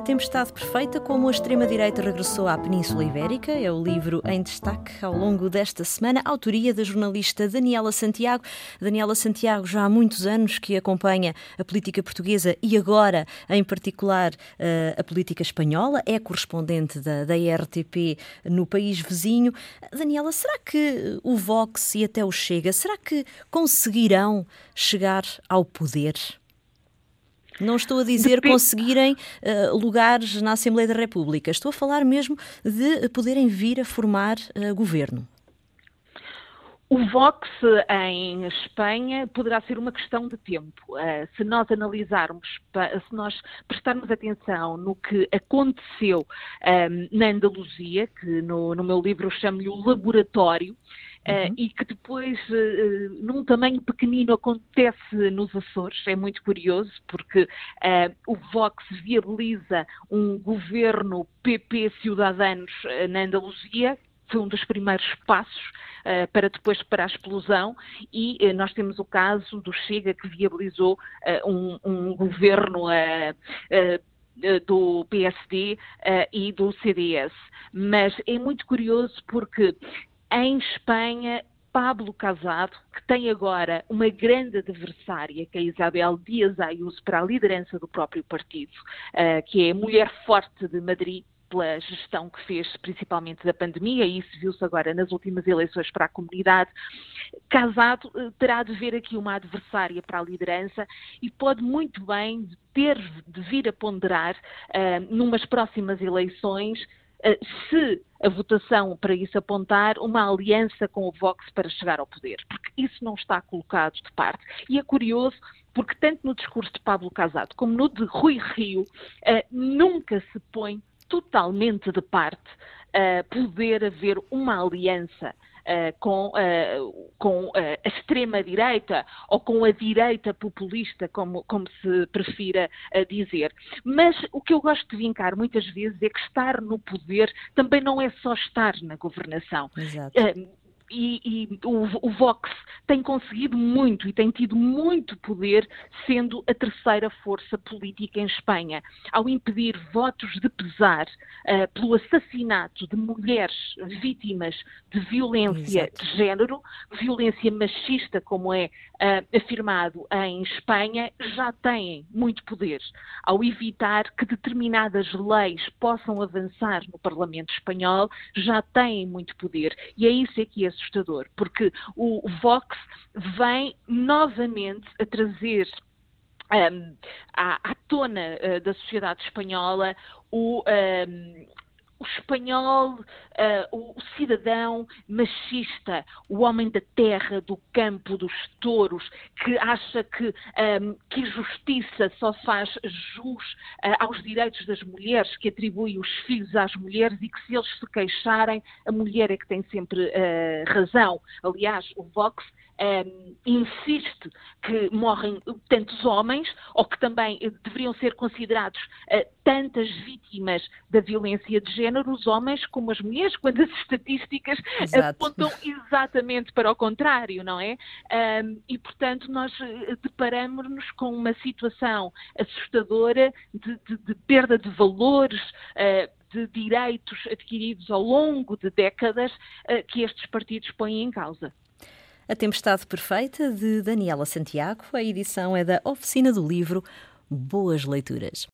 A Tempestade Perfeita, como a extrema-direita regressou à Península Ibérica, é o livro em destaque ao longo desta semana, autoria da jornalista Daniela Santiago. Daniela Santiago, já há muitos anos que acompanha a política portuguesa e agora, em particular, eh, a política espanhola, é correspondente da, da RTP no país vizinho. Daniela, será que o Vox e até o Chega, será que conseguirão chegar ao poder? Não estou a dizer Dep conseguirem uh, lugares na Assembleia da República. Estou a falar mesmo de poderem vir a formar uh, governo. O Vox em Espanha poderá ser uma questão de tempo. Uh, se nós analisarmos, se nós prestarmos atenção no que aconteceu um, na Andaluzia, que no, meu livro eu chamo-lhe o laboratório, eh, uhum. uh, e que depois, uh, num tamanho pequenino, acontece nos Açores. É muito curioso, porque o Vox viabiliza um governo PP Ciudadanos na Andaluzia, foi um dos primeiros passos uh, para depois para a explosão e uh, nós temos o caso do Chega que viabilizou uh, um, um, governo do PSD e do CDS. Mas é muito curioso porque em Espanha, Pablo Casado, que tem agora uma grande adversária, que é Isabel Dias Ayuso, para a liderança do próprio partido, uh, que é a mulher forte de Madrid, pela gestão que fez, principalmente da pandemia, e isso viu-se agora nas últimas eleições para a comunidade. Casado uh, terá de ver aqui uma adversária para a liderança e pode muito bem ter de vir a ponderar, uh, numas próximas eleições, eh, se a votação para isso apontar uma aliança com o Vox para chegar ao poder, porque isso não está colocado de parte. E é curioso porque tanto no discurso de Pablo Casado como no de Rui Rio uh, nunca se põe totalmente de parte uh, poder haver uma aliança com, uh, com uh, a extrema-direita ou com a direita populista, como, como se prefira dizer. Mas o que eu gosto de vincar muitas vezes é que estar no poder também não é só estar na governação. Exato e, e o, o, Vox tem conseguido muito e tem tido muito poder, sendo a terceira força política em Espanha, ao impedir votos de pesar uh, pelo assassinato de mulheres vítimas de violência Exato. de género, violência machista, como é uh, afirmado em Espanha, já têm muito poder, ao evitar que determinadas leis possam avançar no Parlamento espanhol, já têm muito poder. E é isso é que é assustador, porque o Vox vem novamente a trazer um, à, à, tona uh, da sociedade espanhola o, um, o espanhol, uh, o, cidadão machista, o homem da terra, do campo, dos touros, que acha que, um, ehm, que justiça só faz jus uh, aos direitos das mulheres, que atribui os filhos às mulheres e que se eles se queixarem, a mulher é que tem sempre uh, razão. Aliás, o Vox um, ehm, insiste que morrem tantos homens, ou que também deveriam ser considerados uh, tantas vítimas da violência de género, os homens como as mulheres, quando as estatísticas Exato. apontam exatamente para o contrário, não é? Um, e, portanto, nós eh, deparamos-nos com uma situação assustadora de, de, de perda de valores. Uh, de direitos adquiridos ao longo de décadas que estes partidos põem em causa. A Tempestade Perfeita, de Daniela Santiago. A edição é da Oficina do Livro. Boas leituras.